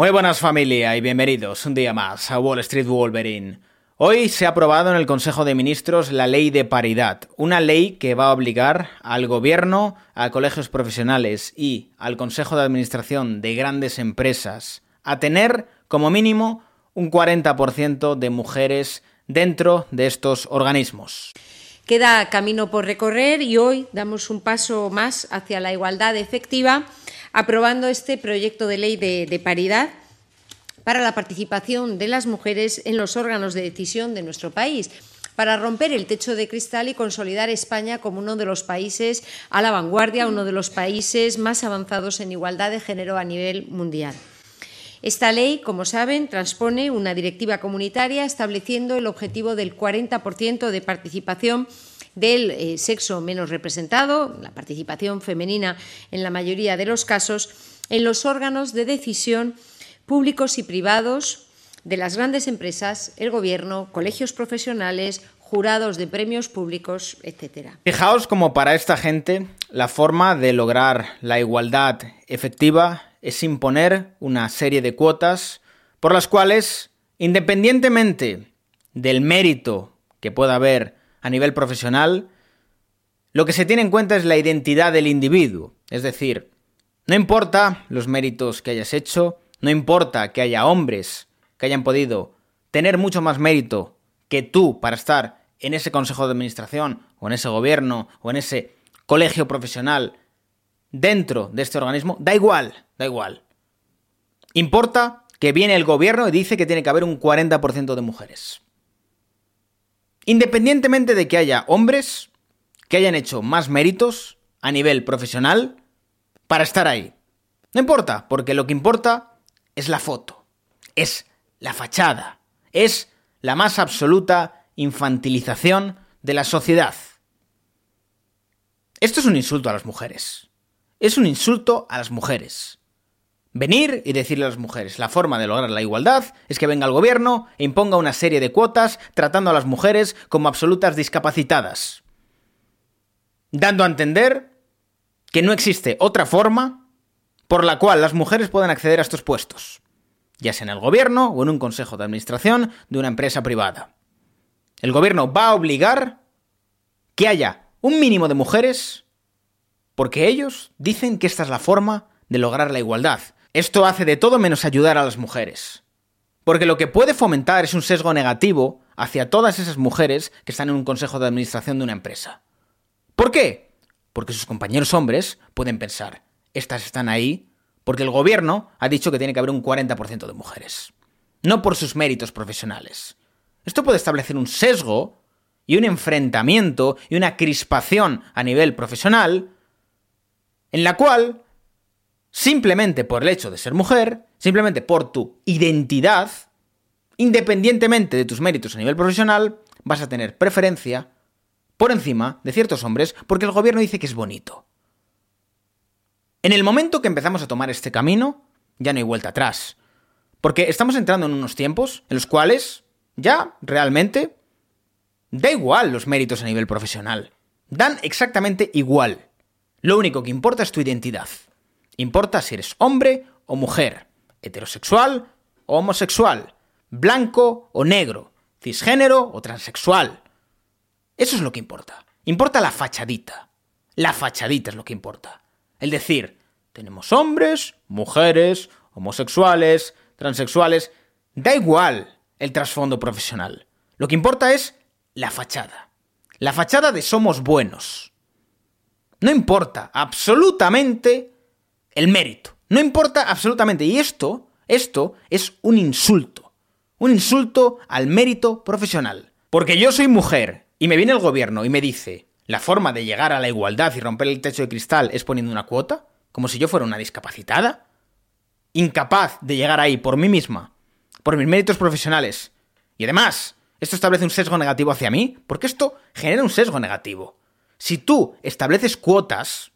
Muy buenas familia y bienvenidos un día más a Wall Street Wolverine. Hoy se ha aprobado en el Consejo de Ministros la ley de paridad, una ley que va a obligar al gobierno, a colegios profesionales y al Consejo de Administración de grandes empresas a tener como mínimo un 40% de mujeres dentro de estos organismos. Queda camino por recorrer y hoy damos un paso más hacia la igualdad efectiva aprobando este proyecto de ley de, paridad para la participación de las mujeres en los órganos de decisión de nuestro país para romper el techo de cristal y consolidar España como uno de los países a la vanguardia, uno de los países más avanzados en igualdad de género a nivel mundial. Esta ley, como saben, transpone una directiva comunitaria estableciendo el objetivo del 40% de participación del eh, sexo menos representado, la participación femenina en la mayoría de los casos, en los órganos de decisión públicos y privados de las grandes empresas, el Gobierno, colegios profesionales, jurados de premios públicos, etc. Fijaos como para esta gente la forma de lograr la igualdad efectiva es imponer una serie de cuotas por las cuales, independientemente del mérito que pueda haber a nivel profesional, lo que se tiene en cuenta es la identidad del individuo. Es decir, no importa los méritos que hayas hecho, no importa que haya hombres que hayan podido tener mucho más mérito que tú para estar en ese consejo de administración o en ese gobierno o en ese colegio profesional dentro de este organismo, da igual, da igual. Importa que viene el gobierno y dice que tiene que haber un 40% de mujeres. Independientemente de que haya hombres que hayan hecho más méritos a nivel profesional para estar ahí. No importa, porque lo que importa es la foto, es la fachada, es la más absoluta infantilización de la sociedad. Esto es un insulto a las mujeres. Es un insulto a las mujeres. Venir y decirle a las mujeres, la forma de lograr la igualdad es que venga el gobierno e imponga una serie de cuotas tratando a las mujeres como absolutas discapacitadas. Dando a entender que no existe otra forma por la cual las mujeres puedan acceder a estos puestos, ya sea en el gobierno o en un consejo de administración de una empresa privada. El gobierno va a obligar que haya un mínimo de mujeres porque ellos dicen que esta es la forma de lograr la igualdad, esto hace de todo menos ayudar a las mujeres. Porque lo que puede fomentar es un sesgo negativo hacia todas esas mujeres que están en un consejo de administración de una empresa. ¿Por qué? Porque sus compañeros hombres pueden pensar, estas están ahí porque el gobierno ha dicho que tiene que haber un 40% de mujeres. No por sus méritos profesionales. Esto puede establecer un sesgo y un enfrentamiento y una crispación a nivel profesional en la cual simplemente por el hecho de ser mujer, simplemente por tu identidad, independientemente de tus méritos a nivel profesional, vas a tener preferencia por encima de ciertos hombres porque el gobierno dice que es bonito. En el momento que empezamos a tomar este camino, ya no hay vuelta atrás. Porque estamos entrando en unos tiempos en los cuales ya realmente da igual los méritos a nivel profesional. Dan exactamente igual. Lo único que importa es tu identidad. Importa si eres hombre o mujer, heterosexual o homosexual, blanco o negro, cisgénero o transexual. Eso es lo que importa. Importa la fachadita. La fachadita es lo que importa. El decir, tenemos hombres, mujeres, homosexuales, transexuales, da igual el trasfondo profesional. Lo que importa es la fachada. La fachada de somos buenos. No importa absolutamente el mérito. No importa absolutamente. Y esto, esto es un insulto. Un insulto al mérito profesional. Porque yo soy mujer y me viene el gobierno y me dice, la forma de llegar a la igualdad y romper el techo de cristal es poniendo una cuota, como si yo fuera una discapacitada, incapaz de llegar ahí por mí misma, por mis méritos profesionales. Y además, esto establece un sesgo negativo hacia mí, porque esto genera un sesgo negativo. Si tú estableces cuotas,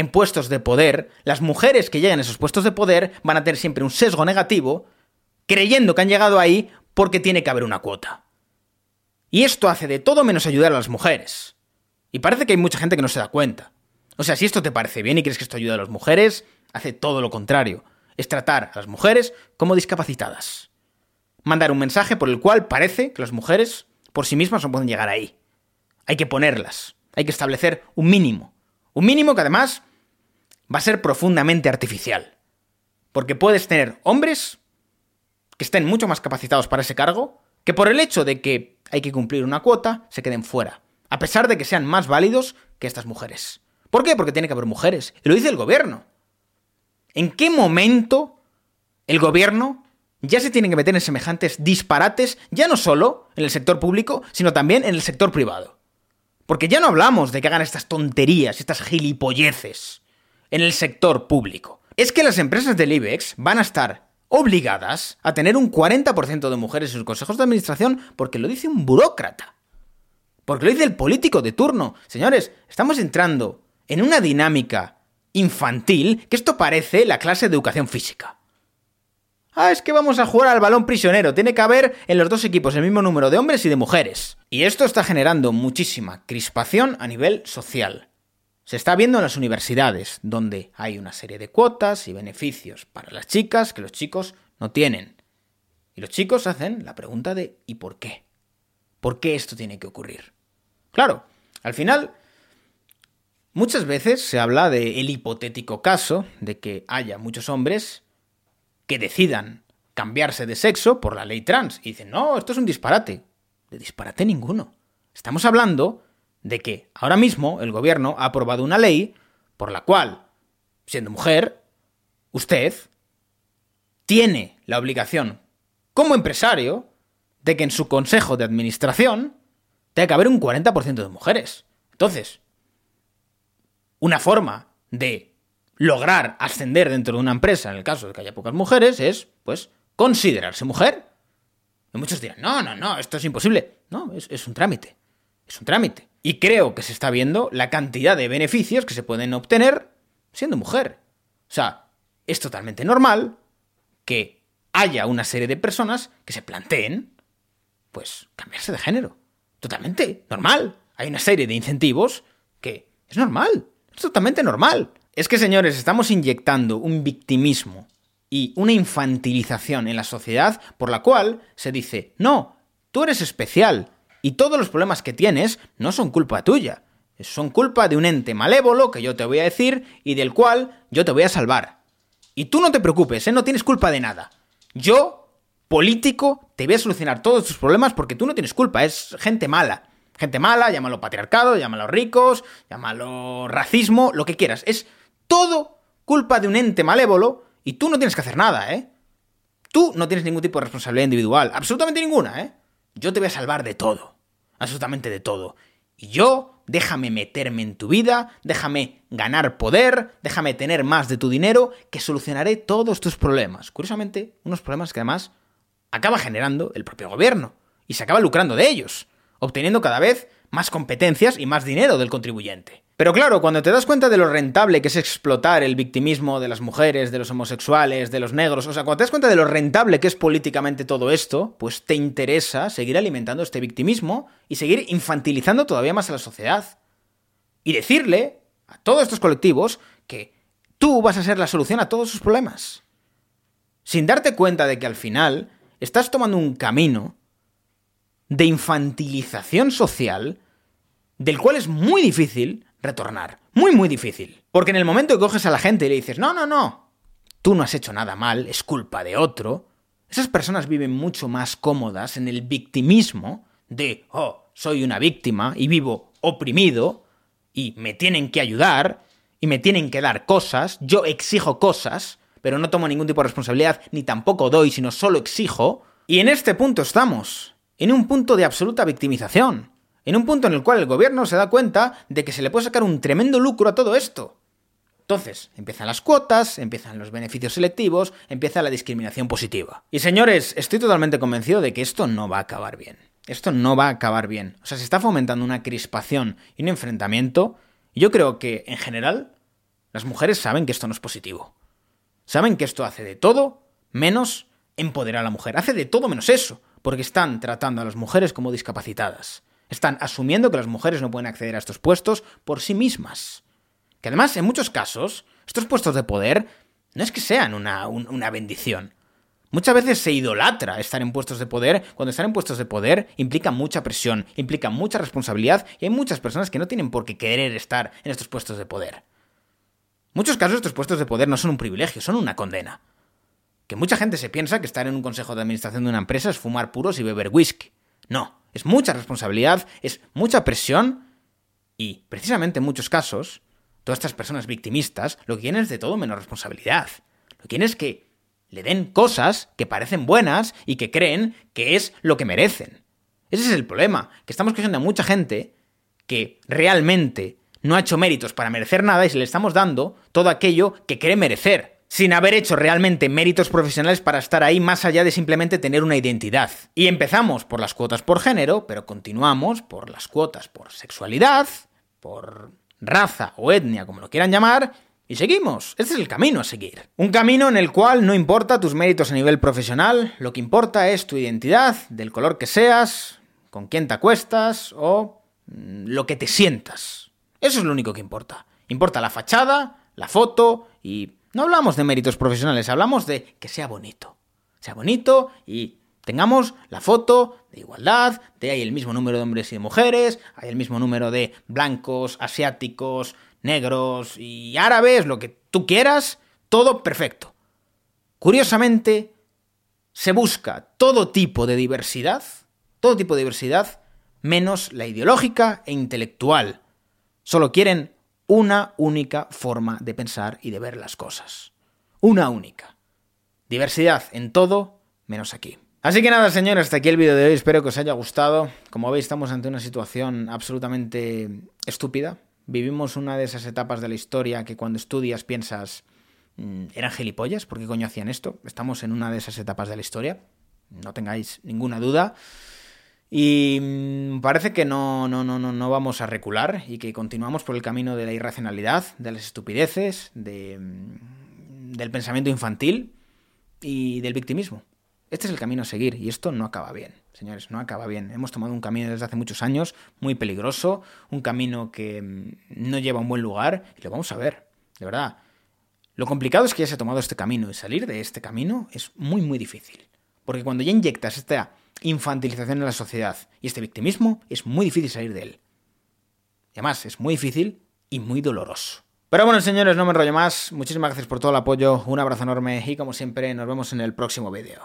en puestos de poder, las mujeres que llegan a esos puestos de poder van a tener siempre un sesgo negativo, creyendo que han llegado ahí porque tiene que haber una cuota. Y esto hace de todo menos ayudar a las mujeres. Y parece que hay mucha gente que no se da cuenta. O sea, si esto te parece bien y crees que esto ayuda a las mujeres, hace todo lo contrario. es tratar a las mujeres como discapacitadas. Mandar un mensaje por el cual parece que las mujeres por sí mismas no pueden llegar ahí. Hay que ponerlas, hay que establecer un mínimo. Un mínimo que además va a ser profundamente artificial. Porque puedes tener hombres que estén mucho más capacitados para ese cargo, que por el hecho de que hay que cumplir una cuota, se queden fuera, a pesar de que sean más válidos que estas mujeres. ¿Por qué? Porque tiene que haber mujeres. Y lo dice el gobierno. ¿En qué momento el gobierno ya se tiene que meter en semejantes disparates, ya no solo en el sector público, sino también en el sector privado? Porque ya no hablamos de que hagan estas tonterías, estas gilipolleces en el sector público. Es que las empresas del IBEX van a estar obligadas a tener un 40% de mujeres en sus consejos de administración porque lo dice un burócrata. Porque lo dice el político de turno. Señores, estamos entrando en una dinámica infantil que esto parece la clase de educación física. Ah, es que vamos a jugar al balón prisionero. Tiene que haber en los dos equipos el mismo número de hombres y de mujeres. Y esto está generando muchísima crispación a nivel social. Se está viendo en las universidades, donde hay una serie de cuotas y beneficios para las chicas que los chicos no tienen. Y los chicos hacen la pregunta de ¿y por qué? ¿Por qué esto tiene que ocurrir? Claro, al final Muchas veces se habla del hipotético caso de que haya muchos hombres que decidan cambiarse de sexo por la ley trans y dicen, no, esto es un disparate. De disparate ninguno. Estamos hablando de que ahora mismo el gobierno ha aprobado una ley por la cual, siendo mujer, usted tiene la obligación, como empresario, de que en su consejo de administración tenga que haber un 40% de mujeres. Entonces, una forma de lograr ascender dentro de una empresa, en el caso de que haya pocas mujeres, es, pues, considerarse mujer. Y muchos dirán, no, no, no, esto es imposible. No, es, es un trámite. Es un trámite. Y creo que se está viendo la cantidad de beneficios que se pueden obtener siendo mujer. O sea, es totalmente normal que haya una serie de personas que se planteen, pues, cambiarse de género. Totalmente normal. Hay una serie de incentivos que es normal. Es totalmente normal. Es que, señores, estamos inyectando un victimismo y una infantilización en la sociedad por la cual se dice, no, tú eres especial y todos los problemas que tienes no son culpa tuya, son culpa de un ente malévolo que yo te voy a decir y del cual yo te voy a salvar. Y tú no te preocupes, ¿eh? no tienes culpa de nada. Yo, político, te voy a solucionar todos tus problemas porque tú no tienes culpa, es gente mala. Gente mala, llámalo patriarcado, llámalo ricos, llámalo racismo, lo que quieras. Es todo culpa de un ente malévolo y tú no tienes que hacer nada, ¿eh? Tú no tienes ningún tipo de responsabilidad individual, absolutamente ninguna, ¿eh? Yo te voy a salvar de todo, absolutamente de todo. Y yo, déjame meterme en tu vida, déjame ganar poder, déjame tener más de tu dinero, que solucionaré todos tus problemas. Curiosamente, unos problemas que además acaba generando el propio gobierno y se acaba lucrando de ellos obteniendo cada vez más competencias y más dinero del contribuyente. Pero claro, cuando te das cuenta de lo rentable que es explotar el victimismo de las mujeres, de los homosexuales, de los negros, o sea, cuando te das cuenta de lo rentable que es políticamente todo esto, pues te interesa seguir alimentando este victimismo y seguir infantilizando todavía más a la sociedad. Y decirle a todos estos colectivos que tú vas a ser la solución a todos sus problemas. Sin darte cuenta de que al final estás tomando un camino de infantilización social del cual es muy difícil retornar. Muy, muy difícil. Porque en el momento que coges a la gente y le dices, no, no, no, tú no has hecho nada mal, es culpa de otro, esas personas viven mucho más cómodas en el victimismo de, oh, soy una víctima y vivo oprimido y me tienen que ayudar y me tienen que dar cosas, yo exijo cosas, pero no tomo ningún tipo de responsabilidad ni tampoco doy, sino solo exijo. Y en este punto estamos en un punto de absoluta victimización, en un punto en el cual el gobierno se da cuenta de que se le puede sacar un tremendo lucro a todo esto. Entonces, empiezan las cuotas, empiezan los beneficios selectivos, empieza la discriminación positiva. Y señores, estoy totalmente convencido de que esto no va a acabar bien. Esto no va a acabar bien. O sea, se está fomentando una crispación y un enfrentamiento. Y yo creo que, en general, las mujeres saben que esto no es positivo. Saben que esto hace de todo menos empoderar a la mujer. Hace de todo menos eso porque están tratando a las mujeres como discapacitadas. Están asumiendo que las mujeres no pueden acceder a estos puestos por sí mismas. Que además, en muchos casos, estos puestos de poder no es que sean una, una bendición. Muchas veces se idolatra estar en puestos de poder, cuando estar en puestos de poder implica mucha presión, implica mucha responsabilidad y hay muchas personas que no tienen por qué querer estar en estos puestos de poder. En muchos casos estos puestos de poder no son un privilegio, son una condena. Que mucha gente se piensa que estar en un consejo de administración de una empresa es fumar puros y beber whisky. No, es mucha responsabilidad, es mucha presión y, precisamente en muchos casos, todas estas personas victimistas lo que quieren es de todo menos responsabilidad. Lo que quieren es que le den cosas que parecen buenas y que creen que es lo que merecen. Ese es el problema, que estamos cogiendo a mucha gente que realmente no ha hecho méritos para merecer nada y se le estamos dando todo aquello que cree merecer, sin haber hecho realmente méritos profesionales para estar ahí más allá de simplemente tener una identidad. Y empezamos por las cuotas por género, pero continuamos por las cuotas por sexualidad, por raza o etnia, como lo quieran llamar, y seguimos. Este es el camino a seguir. Un camino en el cual no importa tus méritos a nivel profesional, lo que importa es tu identidad, del color que seas, con quién te acuestas o mm, lo que te sientas. Eso es lo único que importa. Importa la fachada, la foto y no hablamos de méritos profesionales, hablamos de que sea bonito. Sea bonito y tengamos la foto de igualdad, de hay el mismo número de hombres y de mujeres, hay el mismo número de blancos, asiáticos, negros y árabes, lo que tú quieras, todo perfecto. Curiosamente, se busca todo tipo de diversidad, todo tipo de diversidad, menos la ideológica e intelectual. Solo quieren una única forma de pensar y de ver las cosas. Una única. Diversidad en todo, menos aquí. Así que nada, señores, hasta aquí el vídeo de hoy. Espero que os haya gustado. Como veis, estamos ante una situación absolutamente estúpida. Vivimos una de esas etapas de la historia que cuando estudias piensas, mm, ¿eran gilipollas? ¿Por qué coño hacían esto? Estamos en una de esas etapas de la historia, no tengáis ninguna duda. Y mm, parece que no, no, no, no, vamos a recular y que continuamos por el camino de la irracionalidad, de las estupideces, de, mm, del pensamiento infantil y del victimismo. Este es el camino a seguir y esto no acaba bien, señores, no acaba bien. Hemos tomado un camino desde hace muchos años muy peligroso, un camino que mm, no lleva a un buen lugar y lo vamos a ver, de verdad. Lo complicado es que ya se ha tomado este camino y salir de este camino es muy muy difícil. Porque cuando ya inyectas esta infantilización en la sociedad y este victimismo, es muy difícil salir de él. Y además, es muy difícil y muy doloroso. Pero bueno, señores, no me enrollo más. Muchísimas gracias por todo el apoyo, un abrazo enorme y como siempre nos vemos en el próximo vídeo.